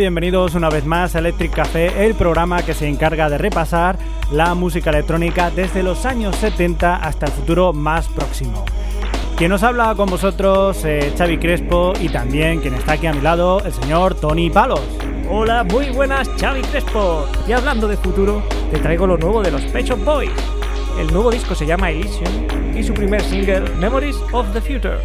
bienvenidos una vez más a Electric Café, el programa que se encarga de repasar la música electrónica desde los años 70 hasta el futuro más próximo. Quien nos habla con vosotros, eh, Xavi Crespo, y también quien está aquí a mi lado, el señor Tony Palos. Hola, muy buenas, Xavi Crespo. Y hablando de futuro, te traigo lo nuevo de los Pet Shop Boys. El nuevo disco se llama Elysium y su primer single, Memories of the Future.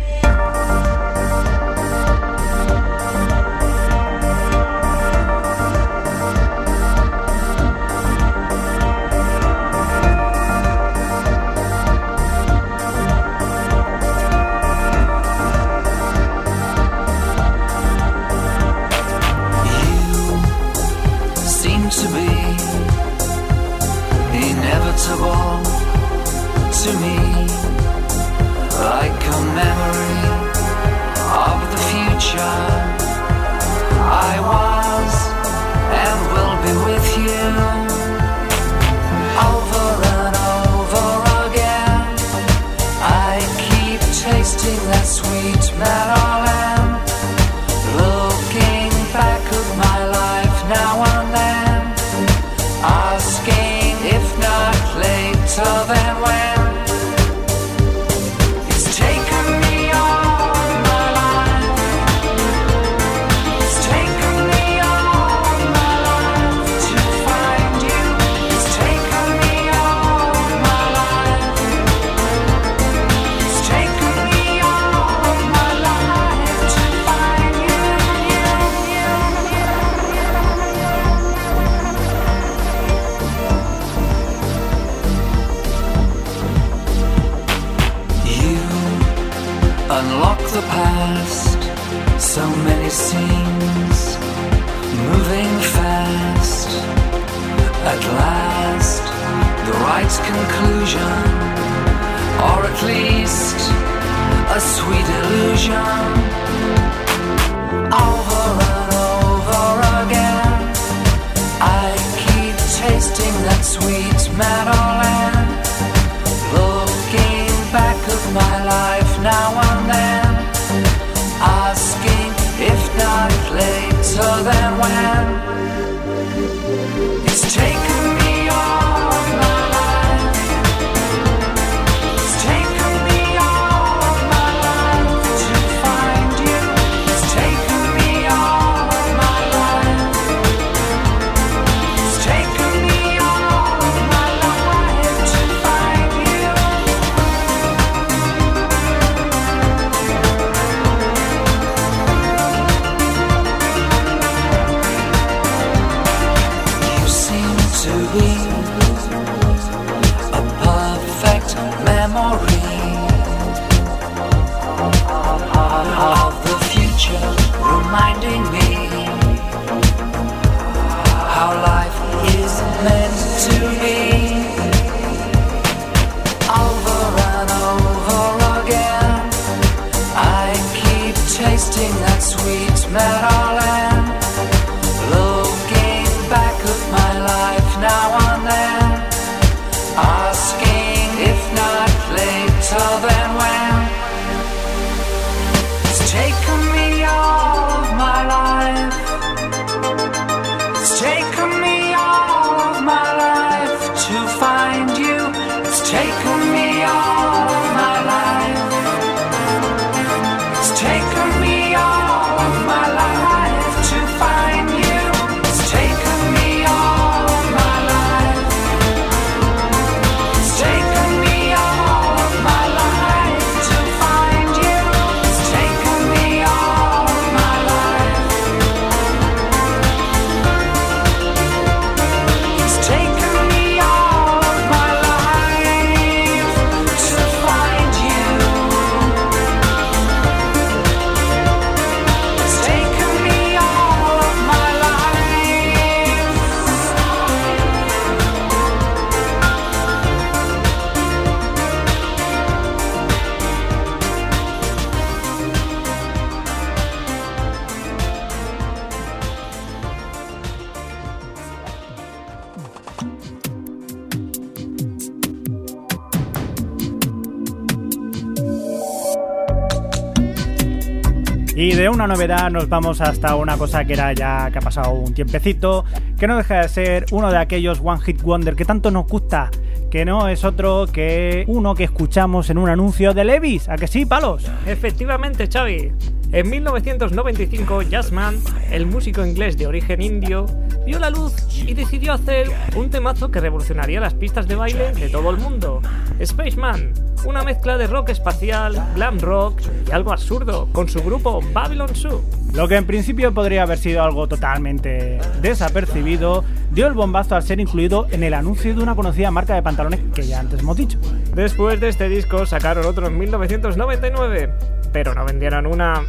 Una novedad nos vamos hasta una cosa que era ya que ha pasado un tiempecito, que no deja de ser uno de aquellos One Hit Wonder que tanto nos gusta, que no es otro que uno que escuchamos en un anuncio de Levis, ¿a que sí, palos? Efectivamente, Xavi. En 1995, Jazzman, el músico inglés de origen indio, vio la luz y decidió hacer un temazo que revolucionaría las pistas de baile de todo el mundo. Spaceman, una mezcla de rock espacial, glam rock y algo absurdo, con su grupo Babylon Zoo. Lo que en principio podría haber sido algo totalmente desapercibido, dio el bombazo al ser incluido en el anuncio de una conocida marca de pantalones que ya antes hemos dicho. Después de este disco sacaron otro en 1999, pero no vendieron una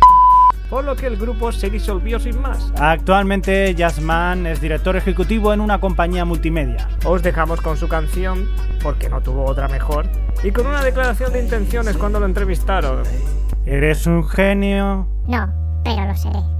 por lo que el grupo se disolvió sin más. Actualmente Jazzman es director ejecutivo en una compañía multimedia. Os dejamos con su canción, porque no tuvo otra mejor, y con una declaración de intenciones cuando lo entrevistaron. ¿Eres un genio? No, pero lo seré.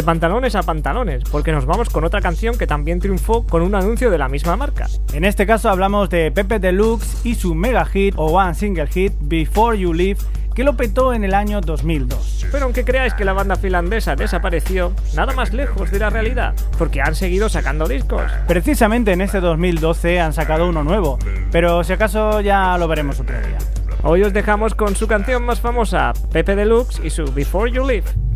De pantalones a pantalones, porque nos vamos con otra canción que también triunfó con un anuncio de la misma marca. En este caso hablamos de Pepe Deluxe y su mega hit o one single hit Before You Leave que lo petó en el año 2002. Pero aunque creáis que la banda finlandesa desapareció, nada más lejos de la realidad, porque han seguido sacando discos. Precisamente en este 2012 han sacado uno nuevo, pero si acaso ya lo veremos otro día. Hoy os dejamos con su canción más famosa, Pepe Deluxe y su Before You Leave.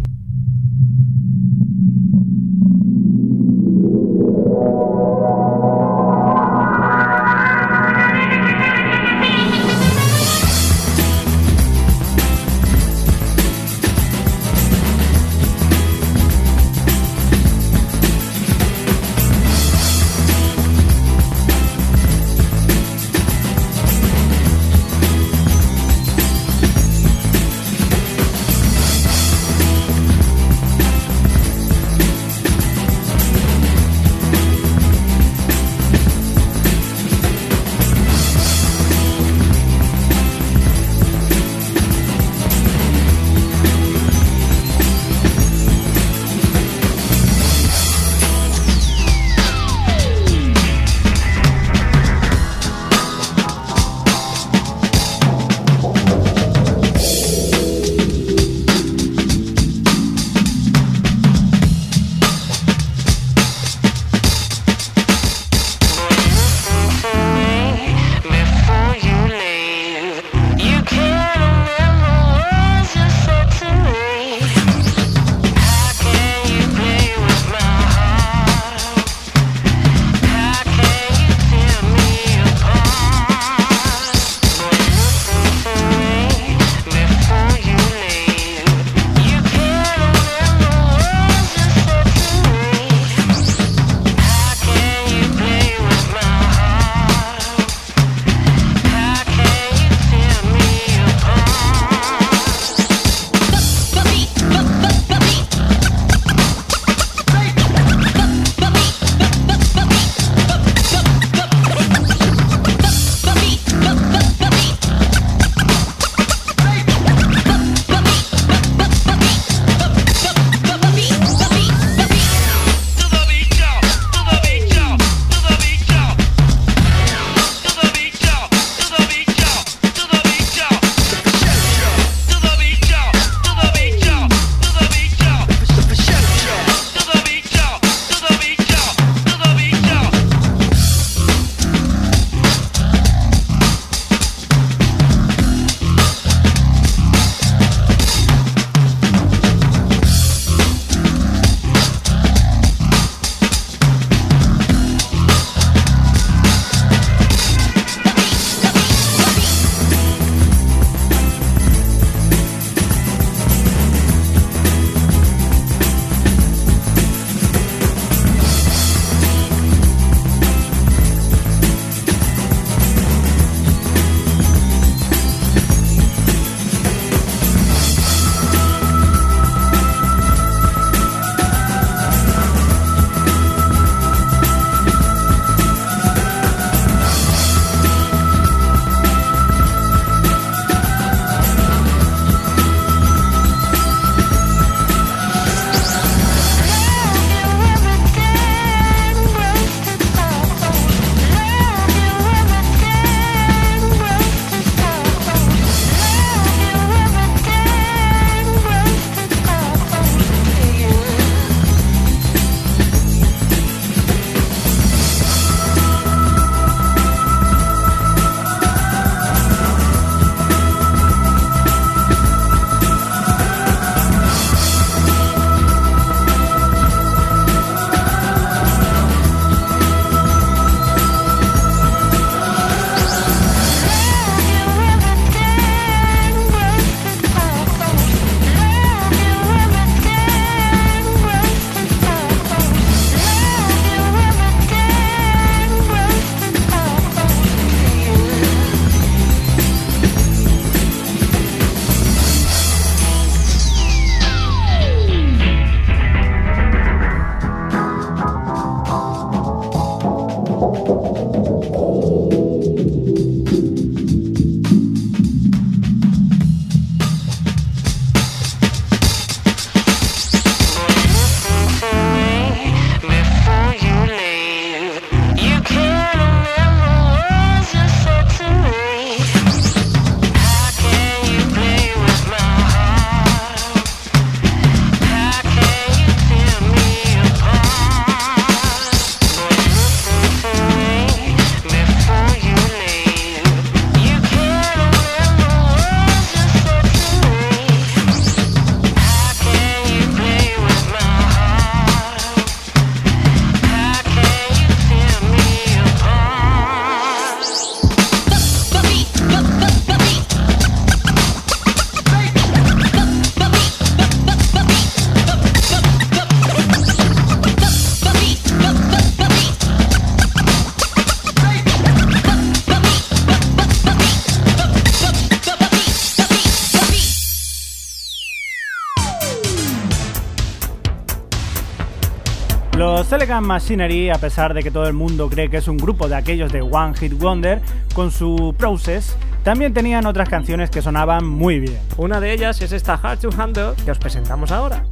Machinery, a pesar de que todo el mundo cree que es un grupo de aquellos de One Hit Wonder, con su Process, también tenían otras canciones que sonaban muy bien. Una de ellas es esta Hard to Handle que os presentamos ahora.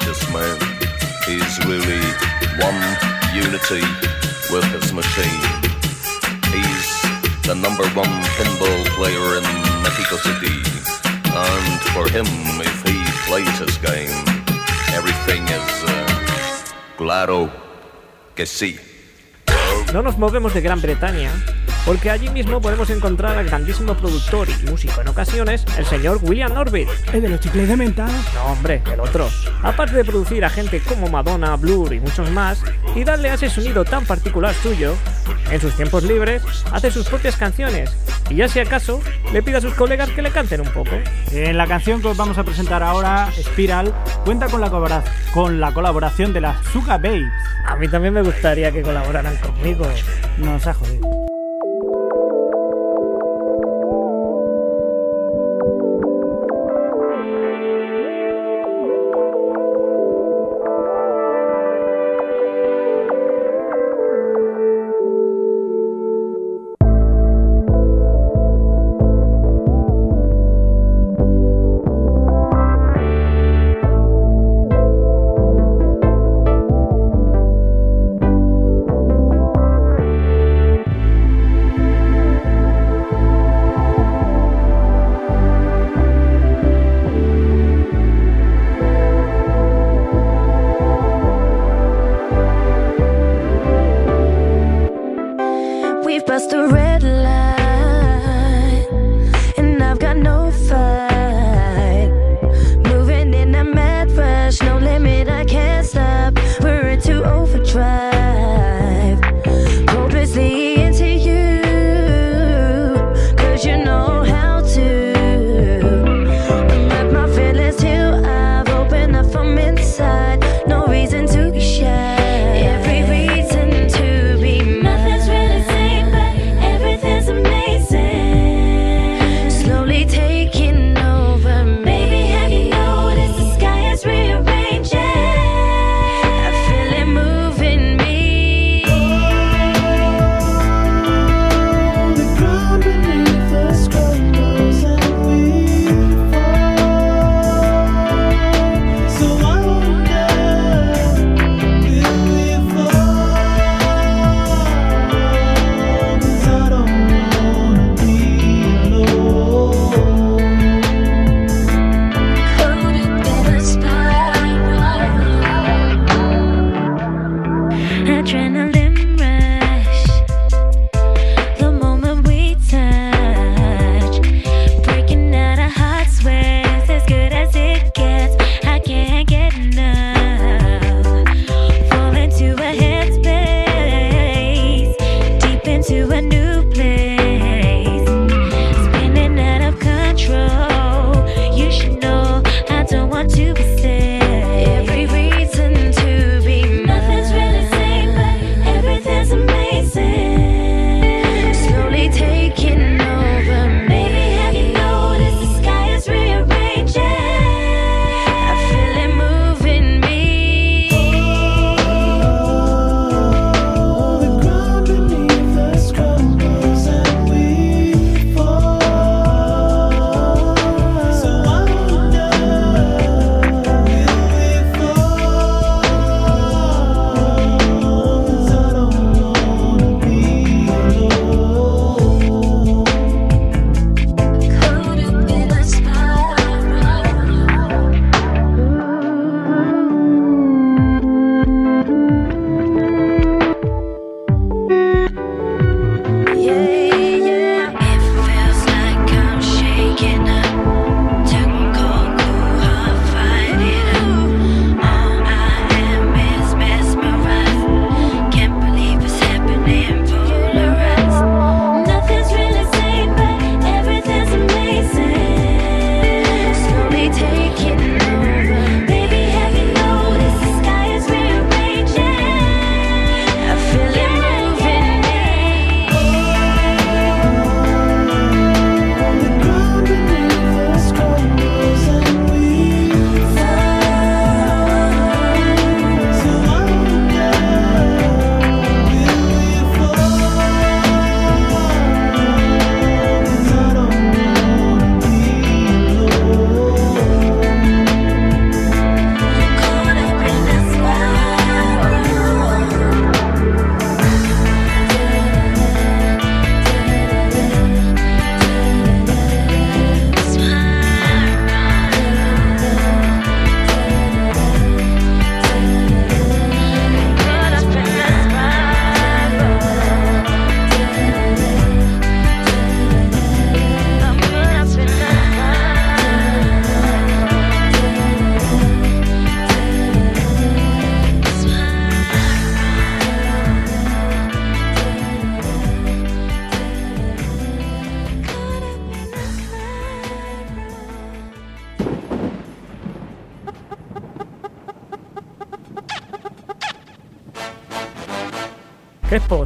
This man. He's really one unity with his machine. He's the number one pinball player in Mexico City. And for him, if he plays his game, everything is uh, claro que sí. No nos movemos de Gran Bretaña porque allí mismo podemos encontrar al grandísimo productor y músico en ocasiones, el señor William Orbit. ¿El de los chicles de menta? No, hombre, el otro. Aparte de producir a gente como Madonna, Blur y muchos más, y darle a ese sonido tan particular suyo, en sus tiempos libres hace sus propias canciones y ya si acaso le pide a sus colegas que le canten un poco. En la canción que os vamos a presentar ahora, Spiral, cuenta con la, con la colaboración de las Suga Babes. A mí también me gustaría que colaboraran conmigo. Nos ha jodido.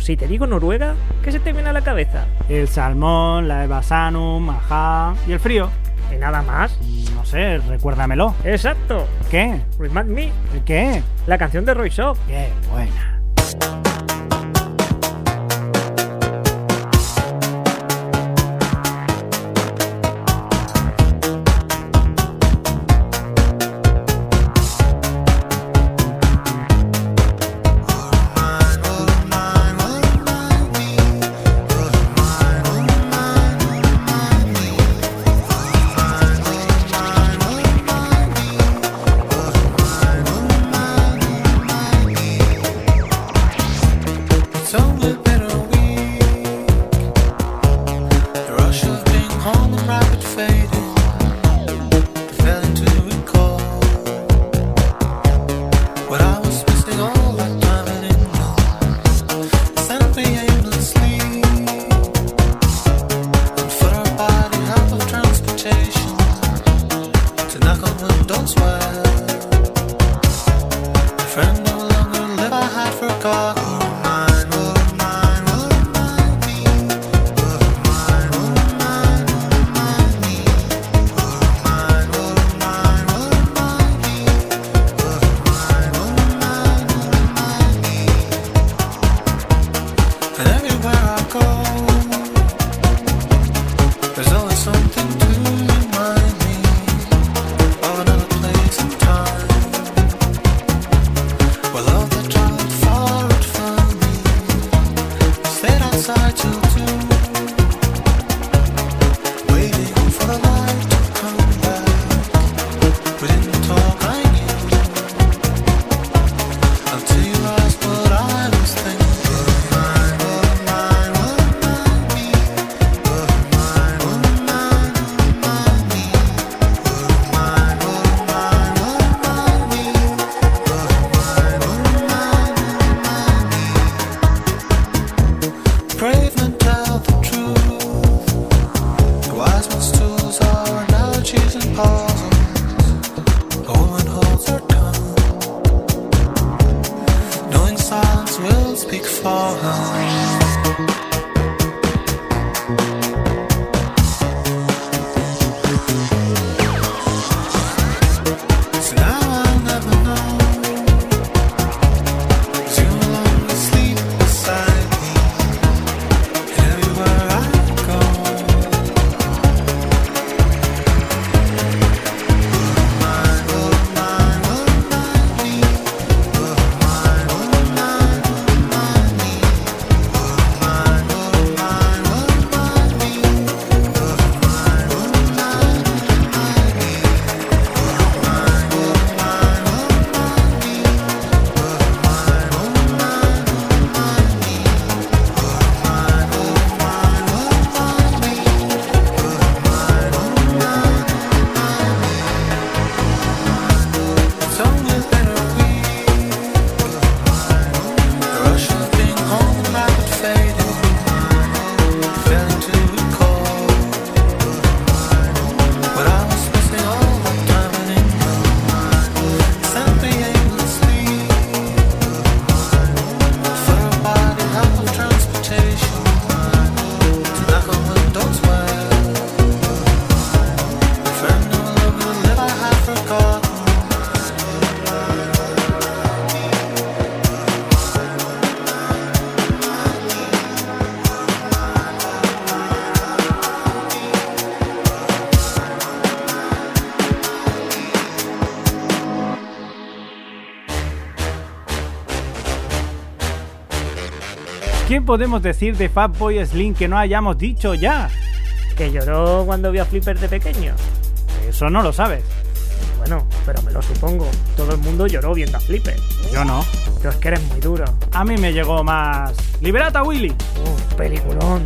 Si te digo Noruega, ¿qué se te viene a la cabeza? El salmón, la Eva Sanum, ajá. ¿Y el frío? ¿Y nada más? No sé, recuérdamelo. Exacto. ¿Qué? Remind Me. ¿Qué? La canción de Roy. Qué podemos decir de Fatboy Slim que no hayamos dicho ya? Que lloró cuando vio a Flipper de pequeño. Eso no lo sabes. Bueno, pero me lo supongo. Todo el mundo lloró viendo a Flipper. Yo no. Pero es que eres muy duro. A mí me llegó más. ¡Liberata, Willy! Uf, peliculón.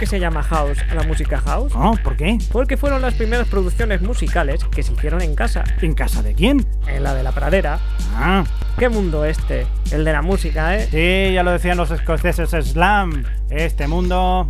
que se llama house la música house? Oh, ¿por qué? Porque fueron las primeras producciones musicales que se hicieron en casa. ¿En casa de quién? En la de la pradera. Ah. ¿Qué mundo este? El de la música, ¿eh? Sí, ya lo decían los escoceses slam. Este mundo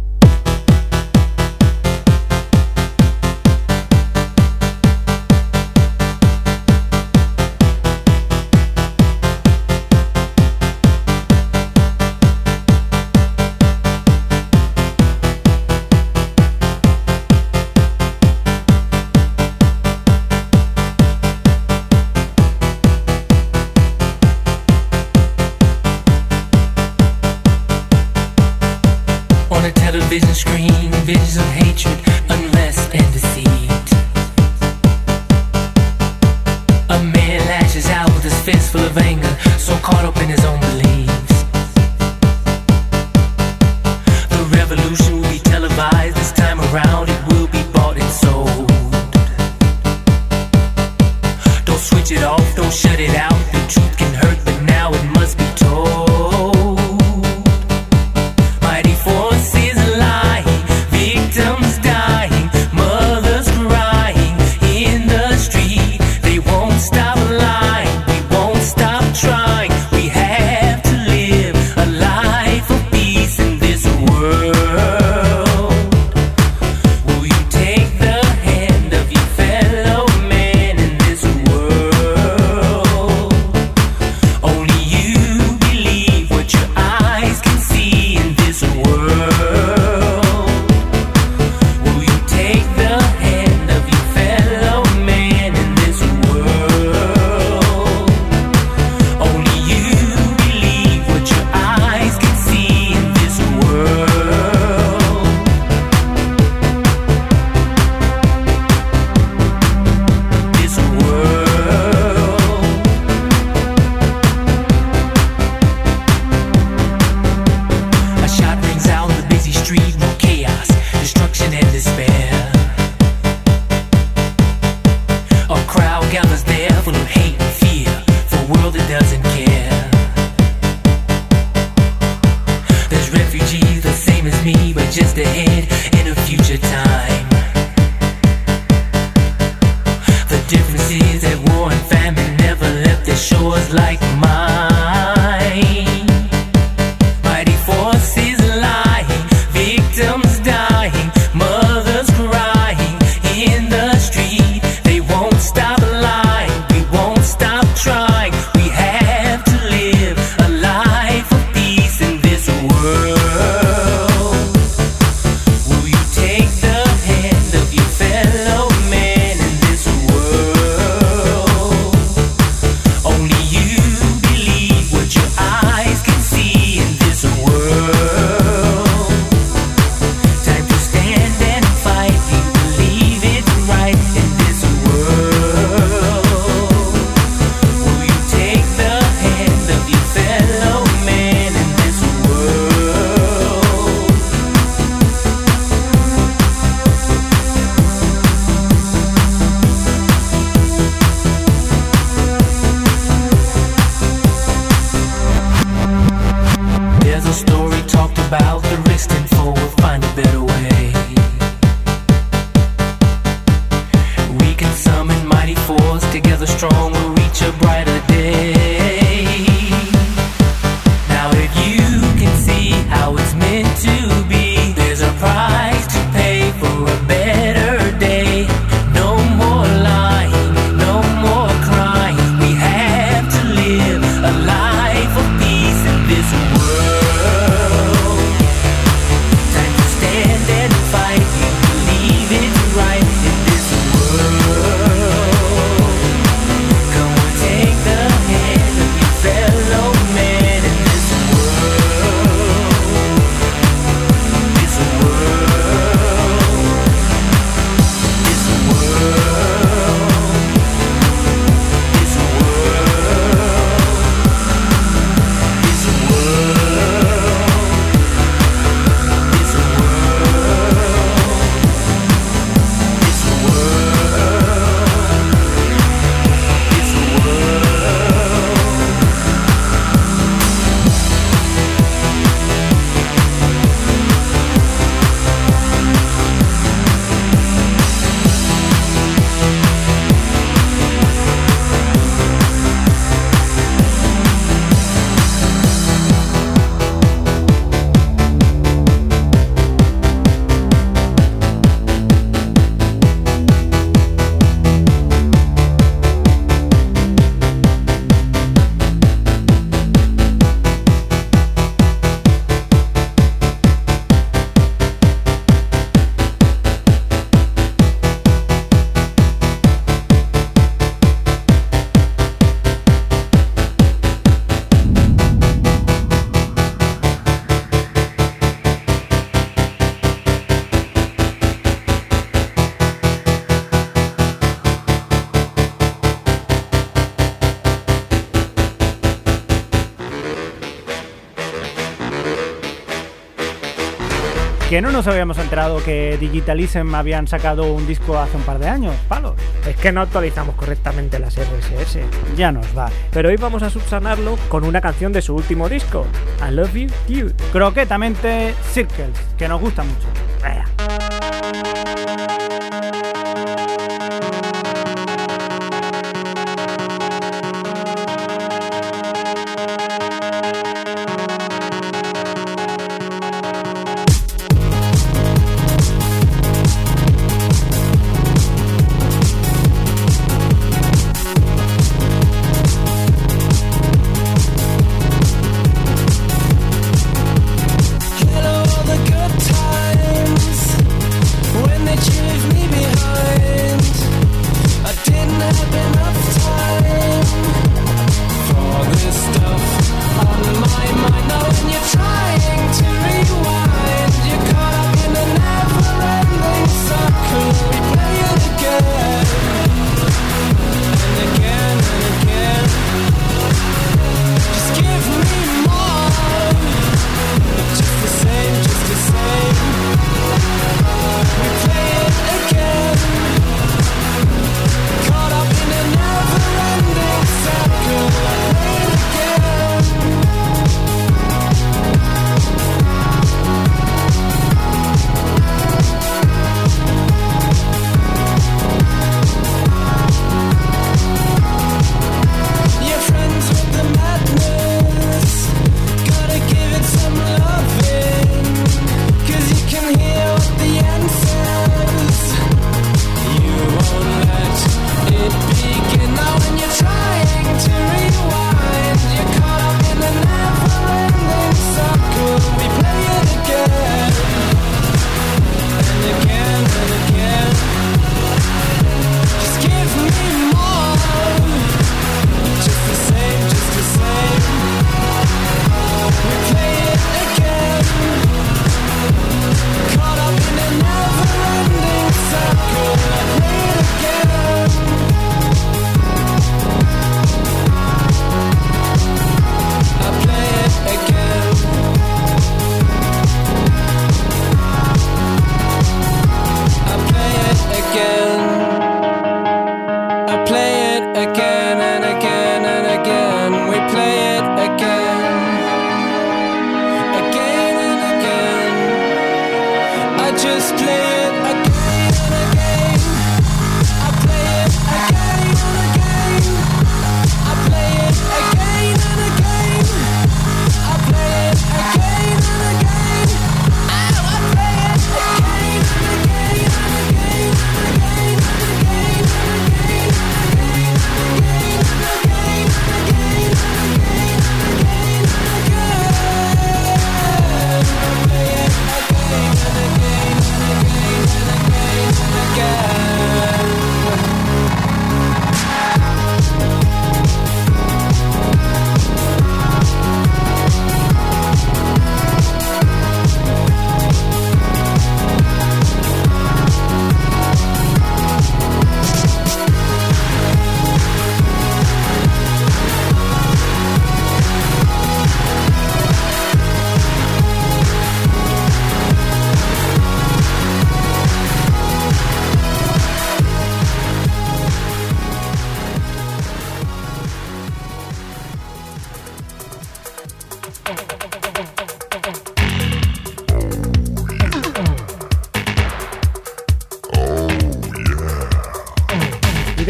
Que no nos habíamos enterado que Digitalism habían sacado un disco hace un par de años, palos. Es que no actualizamos correctamente las RSS. Ya nos va. Pero hoy vamos a subsanarlo con una canción de su último disco, I Love You Dude. Croquetamente Circles, que nos gusta mucho.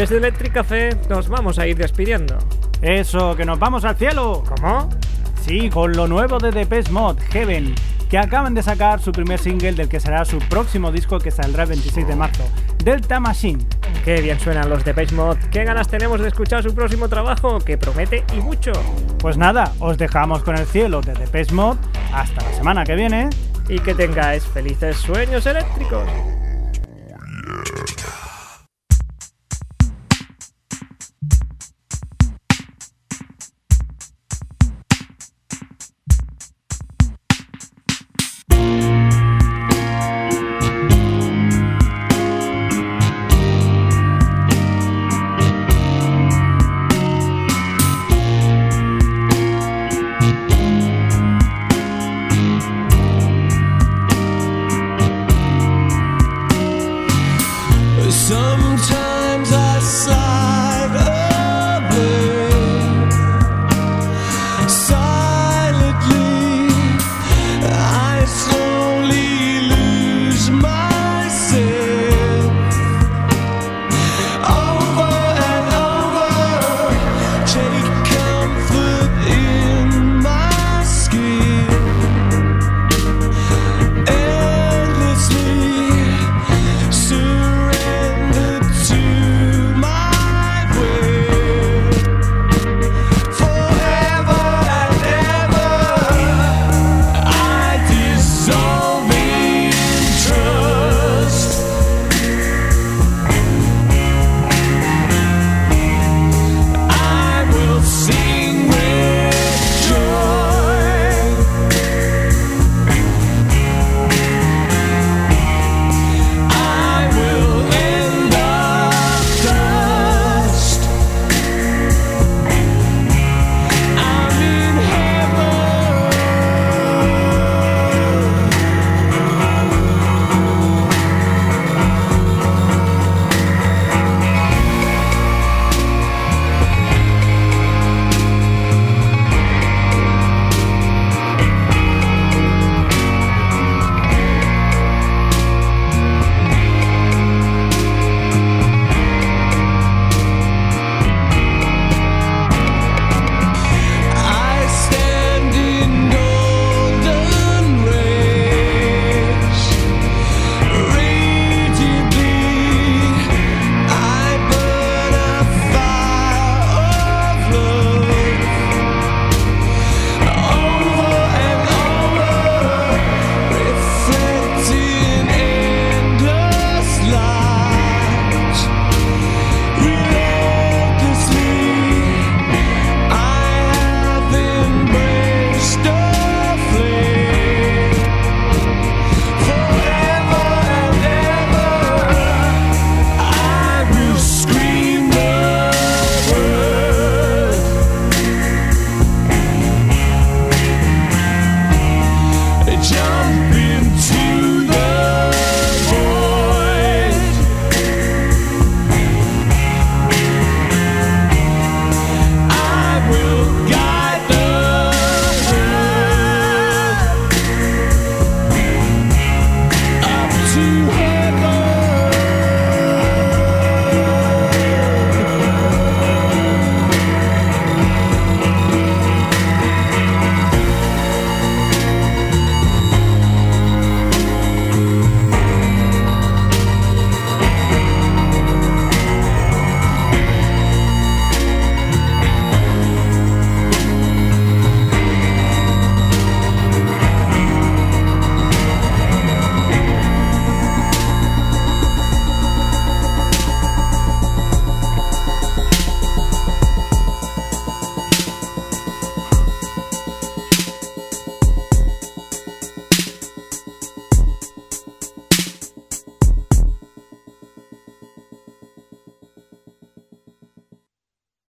Desde Electric Café nos vamos a ir despidiendo. Eso, que nos vamos al cielo. ¿Cómo? Sí, con lo nuevo de Depeche Mode, Heaven, que acaban de sacar su primer single del que será su próximo disco que saldrá el 26 de marzo, Delta Machine. Qué bien suenan los Depeche Mode. Qué ganas tenemos de escuchar su próximo trabajo, que promete y mucho. Pues nada, os dejamos con el cielo de Depeche Mode. Hasta la semana que viene. Y que tengáis felices sueños eléctricos.